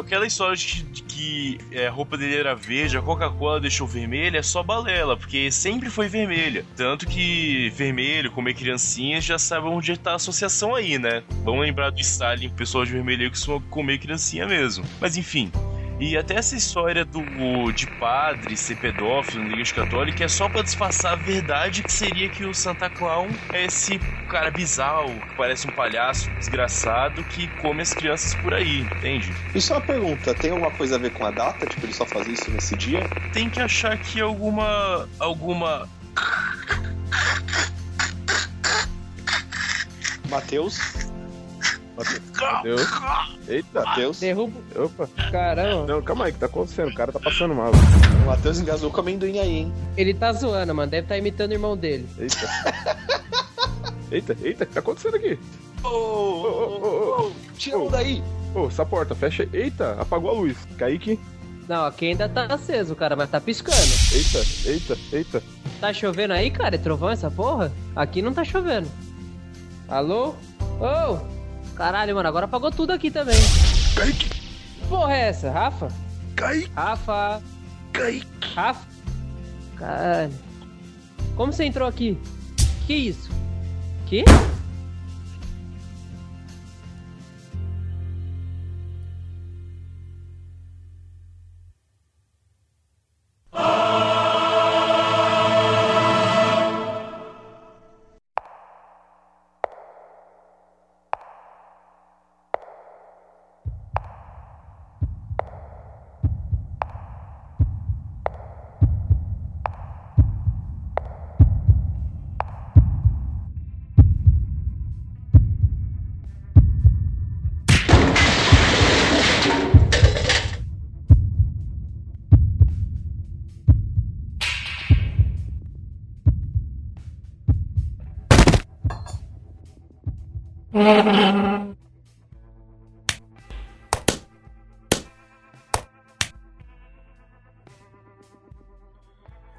aquela história de, de que é, a roupa dele era verde, a Coca-Cola deixou vermelha, é só balela, porque sempre foi vermelha. Tanto que vermelho, comer criancinhas, já sabe onde tá a associação aí, né? Vamos lembrar do Stalin, pessoas de vermelho que costumam comer criancinha mesmo. Mas enfim, e até essa história do de padre ser pedófilo na Igreja Católica é só para disfarçar a verdade que seria que o Santa Claus é esse cara bizarro, que parece um palhaço desgraçado que come as crianças por aí, entende? Isso é uma pergunta, tem alguma coisa a ver com a data? Tipo, ele só faz isso nesse dia? Tem que achar que alguma. alguma. Mateus? Mateus. Eita. Mateus. Derruba. Opa. Caramba. Não, calma aí, o que tá acontecendo? O cara tá passando mal. O Matheus engasou com amendoim aí, hein? Ele tá zoando, mano. Deve estar imitando o irmão dele. Eita. Eita, eita, o que tá acontecendo aqui? Ô, Ô, ô, ô, ô. tira um daí! Ô, essa porta, fecha. Eita, apagou a luz. Kaique. Não, aqui ainda tá aceso, cara, mas tá piscando. Eita, eita, eita. Tá chovendo aí, cara? É trovão essa porra? Aqui não tá chovendo. Alô? Ô! Caralho, mano, agora apagou tudo aqui também. Kaique, Que porra é essa? Rafa? Kaique, Rafa? Kaique. Rafa? Caralho. Como você entrou aqui? Que isso? Que?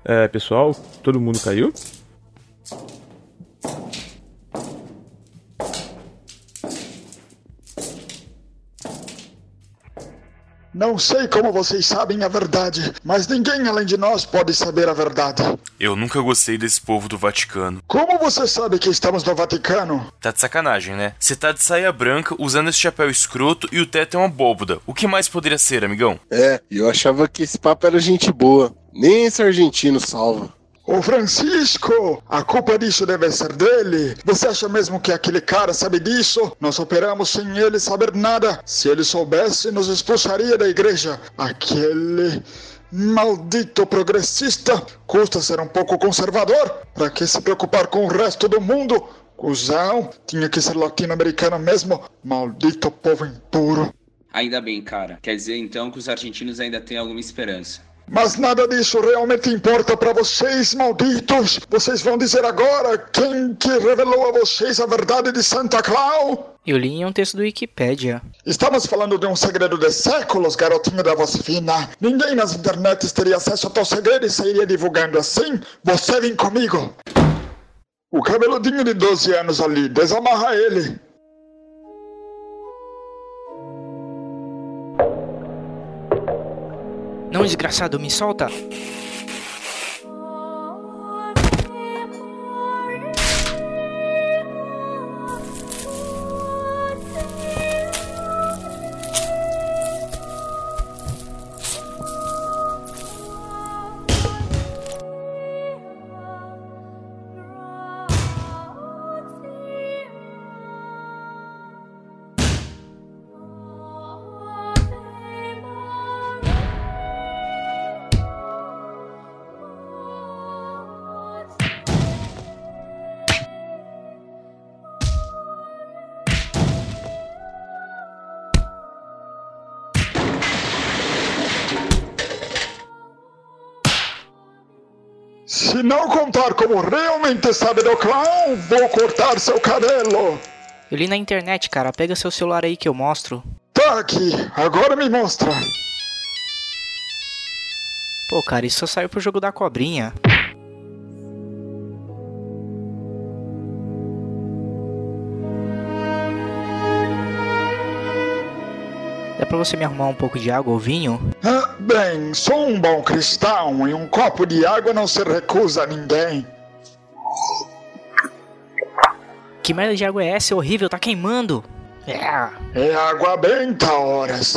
É, pessoal, todo mundo caiu? Não sei como vocês sabem a verdade, mas ninguém além de nós pode saber a verdade. Eu nunca gostei desse povo do Vaticano. Como você sabe que estamos no Vaticano? Tá de sacanagem, né? Você tá de saia branca, usando esse chapéu escroto e o teto é uma abóboda. O que mais poderia ser, amigão? É, eu achava que esse papo era gente boa. Nem esse argentino salva. Ô Francisco, a culpa disso deve ser dele. Você acha mesmo que aquele cara sabe disso? Nós operamos sem ele saber nada. Se ele soubesse, nos expulsaria da igreja. Aquele maldito progressista custa ser um pouco conservador. Pra que se preocupar com o resto do mundo? Cusão, tinha que ser latino-americano mesmo. Maldito povo impuro. Ainda bem, cara. Quer dizer então que os argentinos ainda têm alguma esperança. Mas nada disso realmente importa para vocês, malditos. Vocês vão dizer agora quem que revelou a vocês a verdade de Santa Claus? Eu li em um texto do Wikipédia. Estamos falando de um segredo de séculos, garotinho da voz fina. Ninguém nas internets teria acesso a tal segredo e sairia divulgando assim. Você vem comigo. O cabeludinho de 12 anos ali, desamarra ele. Não, desgraçado, me solta! Se não contar como realmente sabe do clown, vou cortar seu cabelo. Eu li na internet, cara. Pega seu celular aí que eu mostro. Tá aqui, agora me mostra. Pô, cara, isso só saiu pro jogo da cobrinha. É pra você me arrumar um pouco de água ou vinho? Ah, bem, só um bom cristão e um copo de água não se recusa a ninguém. Que merda de água é essa? É horrível, tá queimando. É. É água benta, horas.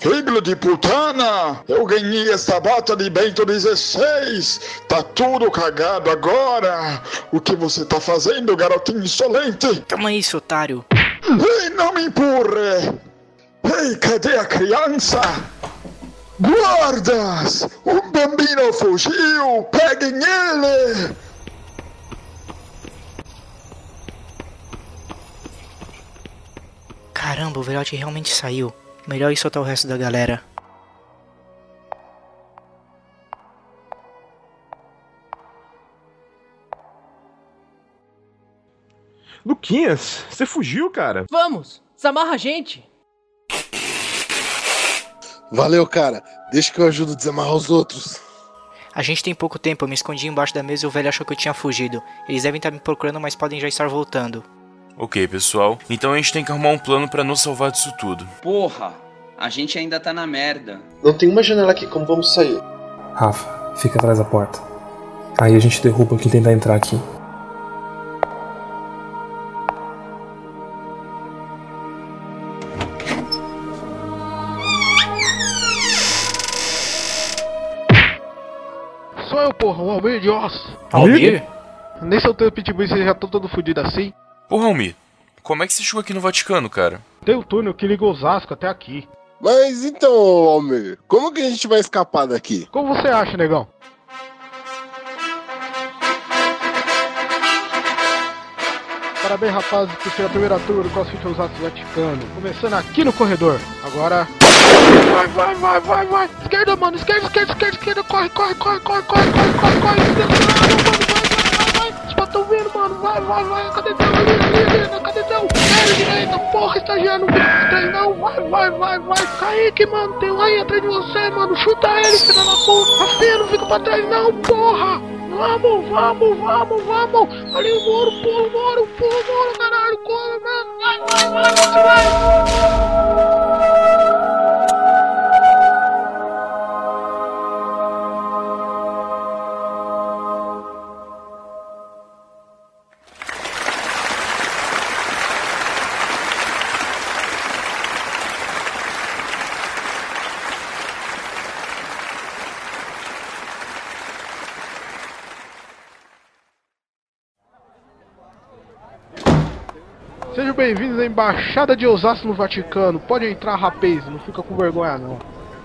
Filho de putana, eu ganhei esta bota de Bento 16. Tá tudo cagado agora. O que você tá fazendo, garotinho insolente? Toma isso, otário. Ei, não me empurre! Ei, cadê a criança? Guardas! O bambino fugiu! Peguem ele! Caramba, o velhote realmente saiu. Melhor ir soltar o resto da galera. Luquinhas, você fugiu, cara. Vamos! Desamarra a gente! Valeu, cara. Deixa que eu ajudo a desamarrar os outros. A gente tem pouco tempo, eu me escondi embaixo da mesa e o velho achou que eu tinha fugido. Eles devem estar me procurando, mas podem já estar voltando. Ok, pessoal. Então a gente tem que arrumar um plano pra nos salvar disso tudo. Porra, a gente ainda tá na merda. Não tem uma janela aqui, como vamos sair? Rafa, fica atrás da porta. Aí a gente derruba quem tentar entrar aqui. Almir de Oz. Almir? Nem soltei o pitbull e você já tô todo fudido assim. Porra, Almir, como é que você chegou aqui no Vaticano, cara? Tem o túnel que liga Osasco até aqui. Mas então, Almir, como que a gente vai escapar daqui? Como você acha, negão? Parabéns, rapazes, por ser a primeira turma do CrossFit Osasco Vaticano. Começando aqui no corredor. Agora. Vai, vai, vai, vai, vai. Esquerda, mano. Esquerda, esquerda, esquerda, esquerda. Corre, corre, corre, corre, corre, corre, corre, corre. Vai, vai, vai, vai. Os tão vendo, mano. Vai, vai, vai. Cadê teu? Ali. Cadê teu? Esquerda, direita. Porra, estagiário. Não. Vai, vai, vai, vai. Kaique, mano. Tem um aí atrás de você, mano. Chuta ele, filho da puta. Rafinha, não fica pra trás, não, porra. Vamos, vamos, vamos, vamos! Ali o muro, pula o muro, o muro, caralho, corre, mano! Vai, vai, vai, vai, vai! Bem-vindos à Embaixada de Osasco no Vaticano. Pode entrar, rapaz, não fica com vergonha não.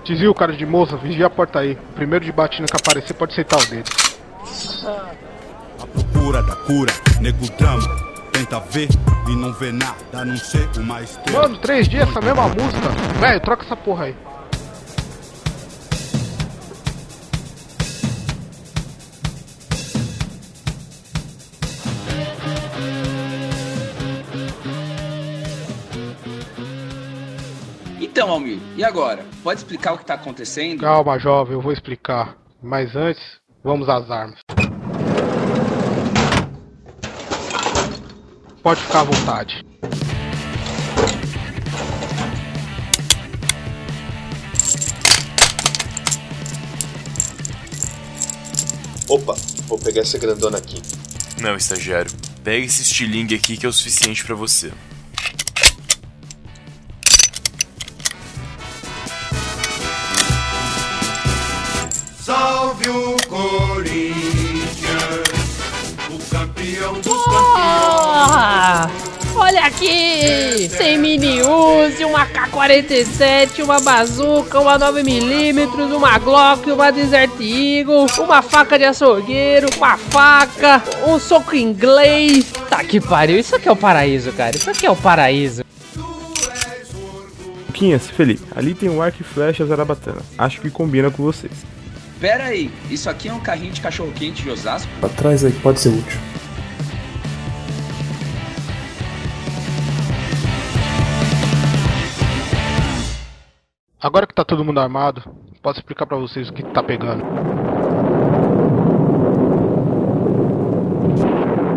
Desvia cara de moça, vigia a porta aí. O primeiro de batina que aparecer pode aceitar o dedo. A procura da cura, nego drama. Tenta ver e não vê nada, a não ser uma estrela. Mano, três dias essa mesma música. Velho, troca essa porra aí. Então, Almir, e agora? Pode explicar o que tá acontecendo? Calma, jovem, eu vou explicar. Mas antes, vamos às armas. Pode ficar à vontade. Opa, vou pegar essa grandona aqui. Não, estagiário. Pega esse estilingue aqui que é o suficiente pra você. Corinthians, o campeão dos Porra! Olha aqui! 100 mini Uzi, uma K-47, uma bazuca, uma 9mm, uma Glock, uma Desert Eagle, uma faca de açougueiro, uma faca, um soco inglês. Tá que pariu, isso aqui é o paraíso, cara. Isso aqui é o paraíso. Luquinhas, Felipe, ali tem um arco e flecha zarabatana. Acho que combina com vocês. Pera aí, isso aqui é um carrinho de cachorro-quente de Osasco? Atrás aí, pode ser útil. Agora que tá todo mundo armado, posso explicar pra vocês o que tá pegando.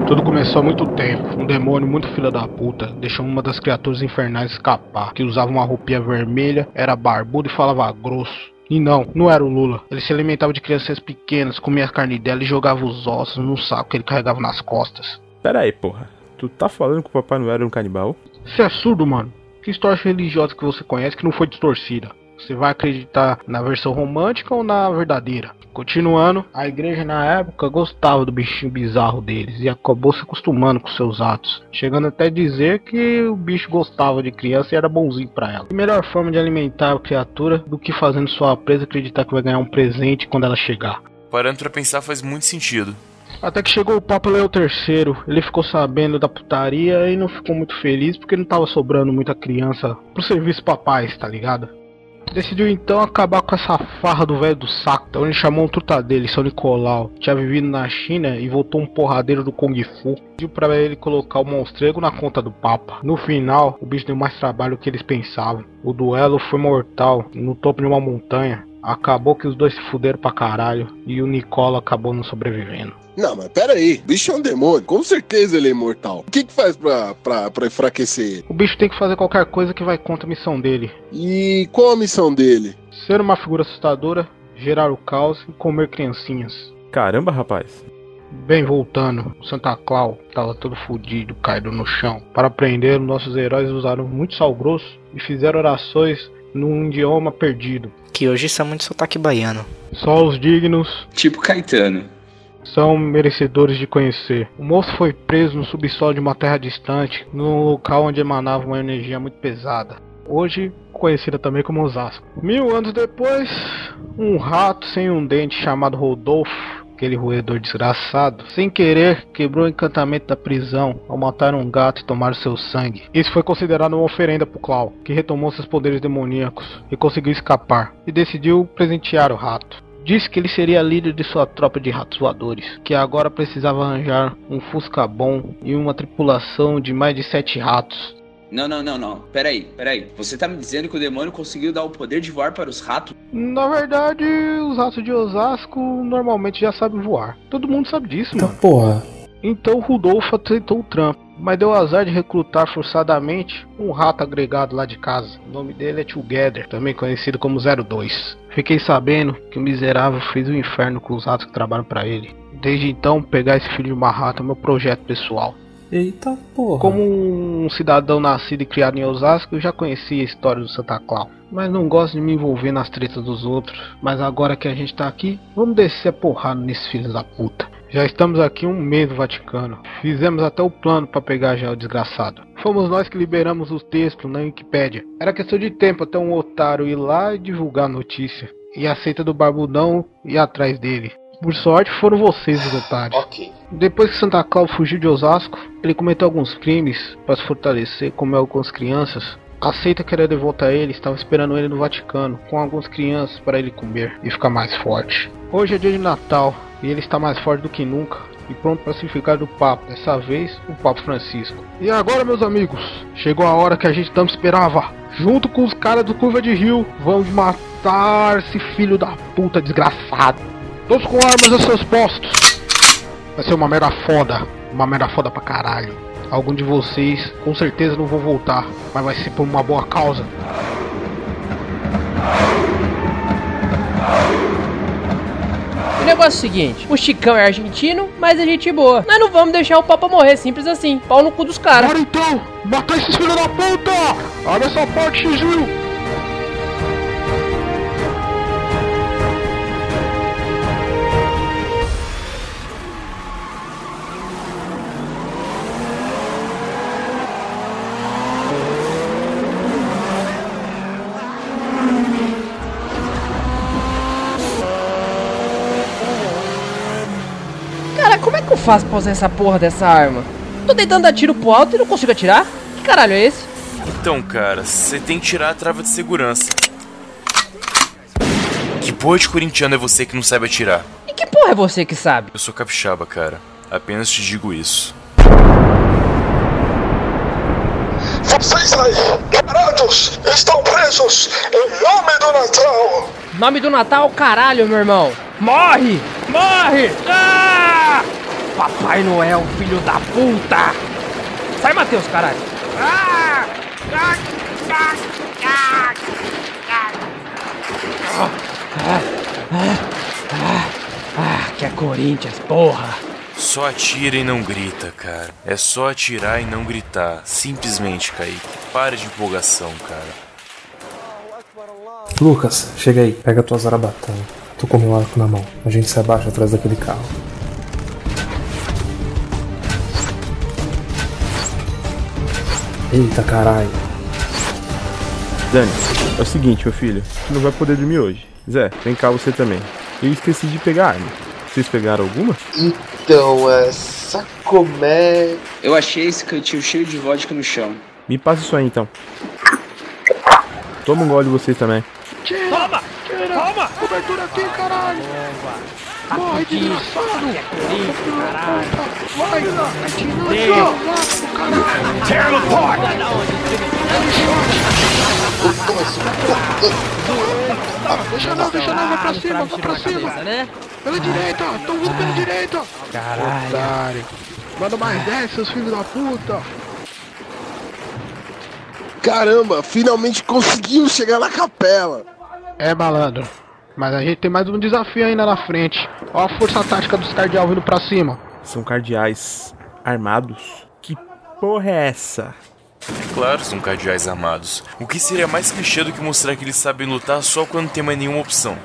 Tudo começou há muito tempo. Um demônio muito filha da puta deixou uma das criaturas infernais escapar, que usava uma roupinha vermelha, era barbudo e falava grosso. E não, não era o Lula. Ele se alimentava de crianças pequenas, comia a carne dela e jogava os ossos num saco que ele carregava nas costas. Pera aí, porra. Tu tá falando que o Papai Noel era um canibal? Você é surdo, mano? Que história religiosa que você conhece que não foi distorcida? Você vai acreditar na versão romântica ou na verdadeira? Continuando, a igreja na época gostava do bichinho bizarro deles e acabou se acostumando com seus atos, chegando até a dizer que o bicho gostava de criança e era bonzinho para ela. E melhor forma de alimentar a criatura do que fazendo sua presa acreditar que vai ganhar um presente quando ela chegar. Parando pra pensar faz muito sentido. Até que chegou o Papa Leão III, ele ficou sabendo da putaria e não ficou muito feliz porque não tava sobrando muita criança pro serviço papais, tá ligado? Decidiu então acabar com essa farra do velho do saco. Então ele chamou um truta dele, São Nicolau. Tinha vivido na China e voltou um porradeiro do Kung Fu. Pediu pra ele colocar o monstrego na conta do Papa. No final, o bicho deu mais trabalho do que eles pensavam. O duelo foi mortal, no topo de uma montanha. Acabou que os dois se fuderam pra caralho e o Nicola acabou não sobrevivendo. Não, mas pera aí. O bicho é um demônio. Com certeza ele é imortal. O que que faz pra, pra, pra enfraquecer ele? O bicho tem que fazer qualquer coisa que vai contra a missão dele. E qual a missão dele? Ser uma figura assustadora, gerar o caos e comer criancinhas. Caramba, rapaz. Bem, voltando, o Santa Claus estava todo fudido, caído no chão. Para prender, nossos heróis usaram muito sal grosso e fizeram orações num idioma perdido. Que hoje são muito sotaque baiano. Só os dignos Tipo Caetano. são merecedores de conhecer. O moço foi preso no subsolo de uma terra distante, num local onde emanava uma energia muito pesada. Hoje conhecida também como Osasco. Mil anos depois, um rato sem um dente chamado Rodolfo, aquele roedor desgraçado, sem querer quebrou o encantamento da prisão ao matar um gato e tomar seu sangue. Isso foi considerado uma oferenda para Clau, que retomou seus poderes demoníacos e conseguiu escapar, e decidiu presentear o rato. Disse que ele seria líder de sua tropa de ratos voadores, que agora precisava arranjar um Fusca bom e uma tripulação de mais de sete ratos. Não, não, não, não. Peraí, peraí. Você tá me dizendo que o demônio conseguiu dar o poder de voar para os ratos? Na verdade, os ratos de Osasco normalmente já sabem voar. Todo mundo sabe disso, mano. Porra. Então Rudolfo aceitou o trampo, mas deu azar de recrutar forçadamente um rato agregado lá de casa. O nome dele é Together, também conhecido como 02. Fiquei sabendo que o miserável fez o inferno com os ratos que trabalham pra ele. Desde então, pegar esse filho de uma rata é meu projeto pessoal. Eita porra. Como um cidadão nascido e criado em Osasco, eu já conhecia a história do Santa Claus. Mas não gosto de me envolver nas tretas dos outros. Mas agora que a gente tá aqui, vamos descer a porrada nesses filhos da puta. Já estamos aqui um mês no Vaticano. Fizemos até o plano para pegar já o desgraçado. Fomos nós que liberamos os textos na Wikipédia. Era questão de tempo até um otário ir lá e divulgar a notícia. E a seita do Barbudão ir atrás dele. Por sorte, foram vocês os otários. Ok. Depois que Santa Claus fugiu de Osasco, ele cometeu alguns crimes para se fortalecer, comeu algumas crianças. A seita que era devota a ele estava esperando ele no Vaticano, com algumas crianças para ele comer e ficar mais forte. Hoje é dia de Natal e ele está mais forte do que nunca e pronto para se ficar do Papa, dessa vez o Papa Francisco. E agora, meus amigos, chegou a hora que a gente tanto esperava. Junto com os caras do Curva de Rio, vamos matar esse filho da puta desgraçado. Todos com armas a seus postos. Vai ser uma merda foda. Uma merda foda pra caralho. Algum de vocês com certeza não vão voltar, mas vai ser por uma boa causa. O negócio é o seguinte: o Chicão é argentino, mas é gente boa. Nós não vamos deixar o Papa morrer, simples assim. Pau no cu dos caras. Bora então! Matar esses filhos da puta! Abre essa porta, X-Will! Faço pra usar essa porra dessa arma? Tô tentando dar tiro pro alto e não consigo atirar? Que caralho é esse? Então, cara, você tem que tirar a trava de segurança. Que porra de corintiano é você que não sabe atirar? E que porra é você que sabe? Eu sou capixaba, cara. Apenas te digo isso. Vocês aí, liberados, estão presos em nome do Natal. Nome do Natal, caralho, meu irmão. Morre! Morre! Ah! Papai Noel, filho da puta! Sai, Matheus, caralho! Ah! Ah! Ah! Ah! Ah! Ah! Ah! Ah! Que é Corinthians, porra! Só atira e não grita, cara. É só atirar e não gritar. Simplesmente, Kaique. Para de empolgação, cara. Lucas, chega aí, pega tua zarabatana. Tô com meu arco na mão. A gente se abaixa atrás daquele carro. Eita caralho. Dani, é o seguinte, meu filho. Tu não vai poder dormir hoje. Zé, vem cá você também. Eu esqueci de pegar arma. Vocês pegaram alguma? Então, é. Sacomé. Eu achei esse cantinho cheio de vodka no chão. Me passa isso aí então. Toma um gole vocês também. Toma! Toma! Cobertura aqui, caralho! Morre, desgraçado! Vai! Atirando aqui, ó! Caralho! Tear them apart! Deixa não, deixa não, vai pra cima, vai pra cima! Pela direita, tô vindo pela direita! Caralho! Manda mais 10, seus filhos da puta! Caramba, finalmente conseguimos chegar na capela. É, malandro. Mas a gente tem mais um desafio ainda na frente. Ó a força tática dos cardeal vindo pra cima. São cardeais armados? Porra é essa? É claro, são cardeais armados. O que seria mais clichê do que mostrar que eles sabem lutar só quando tem mais nenhuma opção?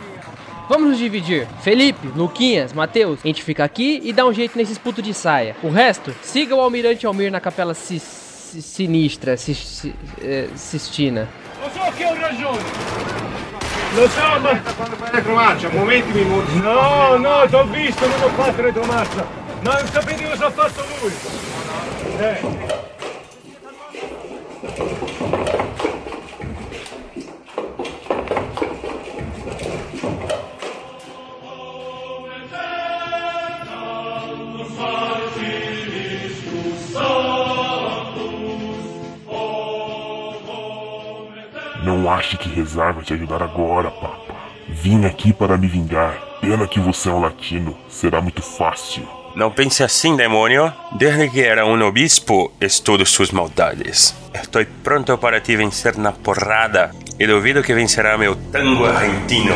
Vamos nos dividir. Felipe, Luquinhas, Matheus, a gente fica aqui e dá um jeito nesses putos de saia. O resto, siga o Almirante Almir na capela si- si- sinistra, si- si- eh, Sistina. Lo so che ho ragione. Lo so, ma... Quando fai retromarcia, momenti mi muovi. No, no, t'ho visto, non ho fatto retromarcia. Non sapete cosa ha fatto lui. Não ache que rezar vai te ajudar agora, Papa. Vim aqui para me vingar. Pena que você é um latino. Será muito fácil. Não pense assim, demônio. Desde que era um obispo, estudo suas maldades. Estou pronto para te vencer na porrada. E duvido que vencerá meu tango argentino.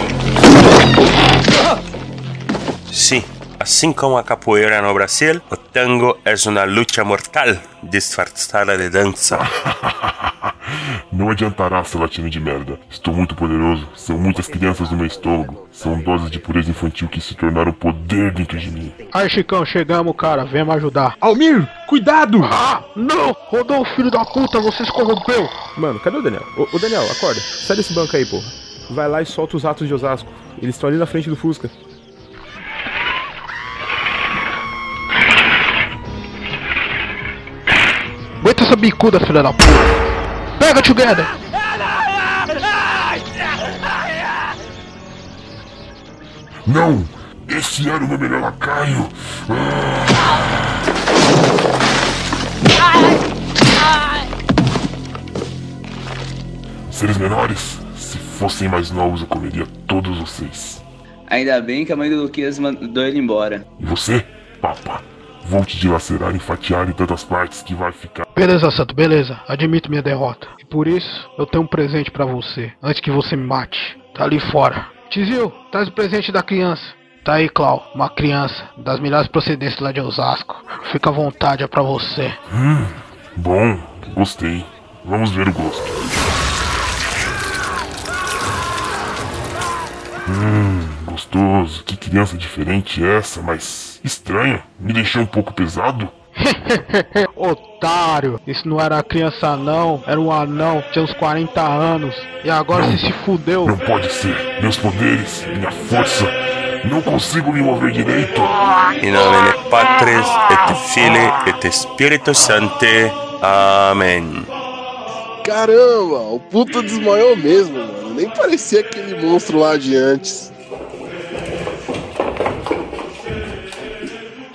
Sim, assim como a capoeira no Brasil, o tango é uma luta mortal disfarçada de dança. Não adiantará, seu latino de merda. Estou muito poderoso. São muitas crianças no meu estômago. São doses de pureza infantil que se tornaram poder dentro de mim. Aí, Chicão, chegamos, cara. Vem me ajudar. Almir, cuidado! Ah, não! Rodolfo, filho da puta, você se corrompeu. Mano, cadê o Daniel? Ô, ô, Daniel, acorda. Sai desse banco aí, porra. Vai lá e solta os atos de Osasco. Eles estão ali na frente do Fusca. Aguenta essa bicuda, filha da puta. Pega, together. Não! Esse era o meu melhor lacaio! Seres menores, se fossem mais novos eu comeria todos vocês. Ainda bem que a mãe do Luquinhas mandou ele embora. E você, papa, vou te dilacerar e fatiar em tantas partes que vai ficar. Beleza, Santo, beleza. Admito minha derrota. E por isso, eu tenho um presente pra você. Antes que você me mate. Tá ali fora. Tizil, traz o presente da criança. Tá aí, Clau. Uma criança das melhores procedências lá de Osasco. Fica à vontade, é pra você. Hum, bom, gostei. Vamos ver o gosto. Hum, gostoso. Que criança diferente é essa, mas estranho. Me deixou um pouco pesado. Otário, isso não era criança não, era um anão, tinha uns 40 anos. E agora você se fudeu. Não pode ser. Meus poderes, minha força. Não consigo me mover direito. In nome de Patris et Filii et Spiritus Sancti. Amém. Caramba, o puta desmaiou mesmo, mano. Nem parecia aquele monstro lá de antes.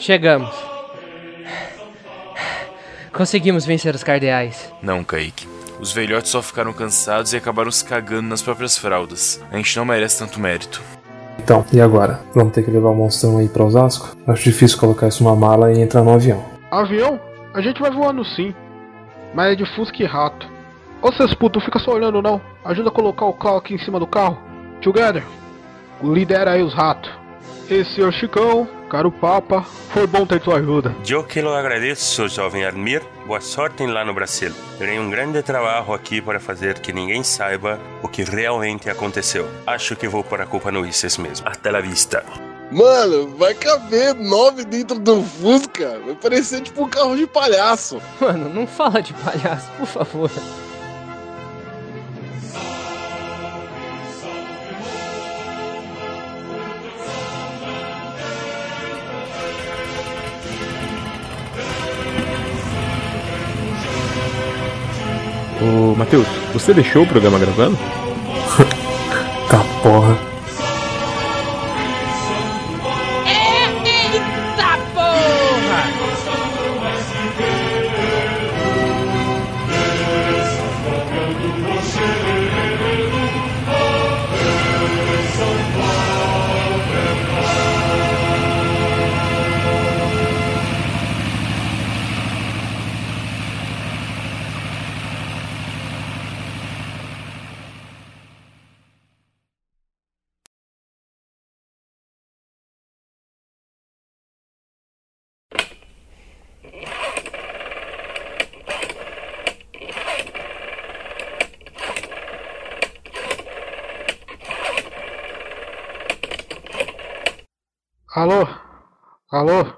Chegamos. Conseguimos vencer os cardeais. Não, Kaique. Os velhotes só ficaram cansados e acabaram se cagando nas próprias fraldas. A gente não merece tanto mérito. Então, e agora? Vamos ter que levar o monstrão aí pra Osasco? Acho difícil colocar isso numa mala e entrar no avião. Avião? A gente vai voando sim. Mas é de Fusca e rato. Ô seus putos, não fica só olhando não. Ajuda a colocar o carro aqui em cima do carro. Together. Lidera aí os ratos. Esse senhor Chicão, caro Papa, foi bom ter tua ajuda. Eu que lo agradeço, jovem Admir. Boa sorte lá no Brasil. Terei um grande trabalho aqui para fazer que ninguém saiba o que realmente aconteceu. Acho que vou para a culpa no Isis mesmo. Até la vista. Mano, vai caber nove dentro do Fusca. Vai parecer tipo um carro de palhaço. Mano, não fala de palhaço, por favor. Matheus, você deixou o programa gravando? Alô? Alô?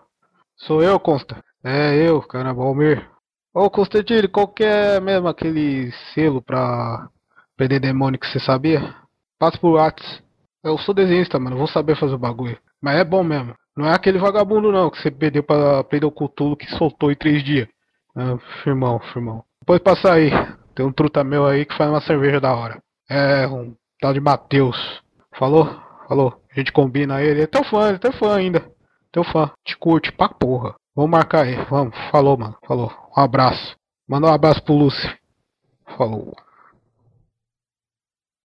Sou eu, Consta. É eu, caramba, Almir. Ô, Constantino, qual que é mesmo aquele selo pra prender demônio que você sabia? Passa por Whats. Eu sou desenhista, mano, vou saber fazer o bagulho. Mas é bom mesmo. Não é aquele vagabundo não que você perdeu pra prender o Cthulhu que soltou em três dias. Ah, firmão, firmão. Depois passa aí. Tem um truta meu aí que faz uma cerveja da hora. É, um tal de Matheus. Falou? Falou. A gente combina ele. É teu fã, é teu fã ainda. Teu fã. Te curte pra porra. Vamos marcar aí. Vamos. Falou, mano. Falou. Um abraço. Manda um abraço pro Lúcio. Falou.